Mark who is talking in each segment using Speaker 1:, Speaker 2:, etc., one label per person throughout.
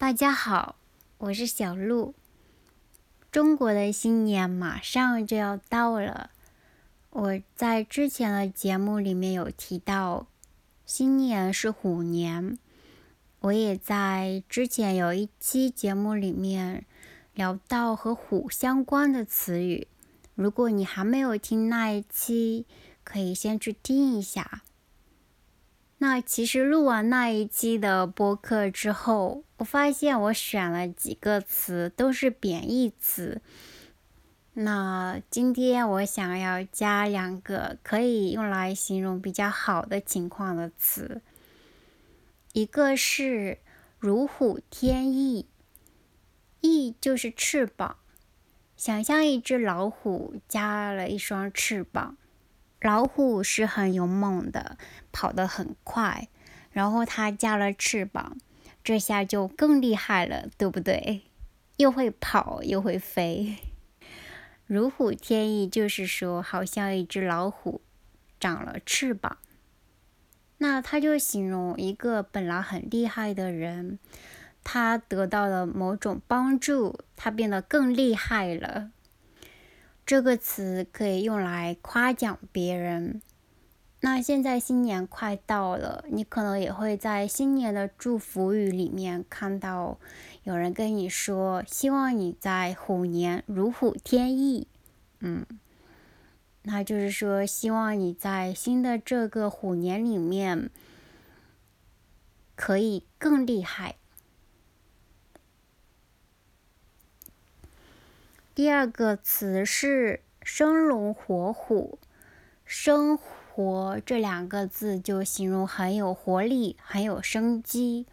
Speaker 1: 大家好，我是小鹿。中国的新年马上就要到了，我在之前的节目里面有提到，新年是虎年。我也在之前有一期节目里面聊到和虎相关的词语。如果你还没有听那一期，可以先去听一下。那其实录完那一期的播客之后，我发现我选了几个词都是贬义词。那今天我想要加两个可以用来形容比较好的情况的词，一个是“如虎添翼”，“翼”就是翅膀，想象一只老虎加了一双翅膀。老虎是很勇猛的，跑得很快，然后它加了翅膀，这下就更厉害了，对不对？又会跑又会飞，如虎添翼，就是说好像一只老虎长了翅膀。那它就形容一个本来很厉害的人，他得到了某种帮助，他变得更厉害了。这个词可以用来夸奖别人。那现在新年快到了，你可能也会在新年的祝福语里面看到有人跟你说：“希望你在虎年如虎添翼。”嗯，那就是说希望你在新的这个虎年里面可以更厉害。第二个词是生龙活虎，生活这两个字就形容很有活力、很有生机。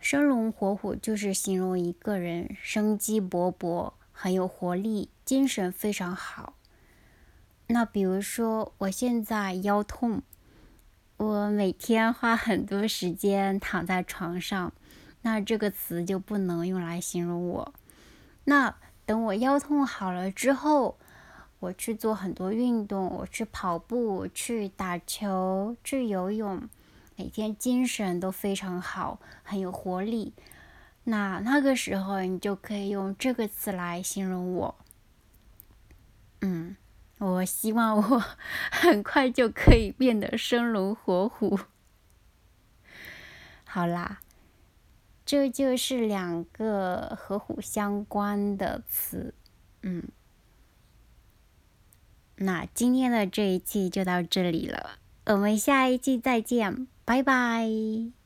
Speaker 1: 生龙活虎就是形容一个人生机勃勃、很有活力、精神非常好。那比如说，我现在腰痛，我每天花很多时间躺在床上，那这个词就不能用来形容我。那等我腰痛好了之后，我去做很多运动，我去跑步，去打球，去游泳，每天精神都非常好，很有活力。那那个时候，你就可以用这个词来形容我。嗯，我希望我 很快就可以变得生龙活虎。好啦。这就是两个和虎相关的词，嗯，那今天的这一期就到这里了，我们下一期再见，拜拜。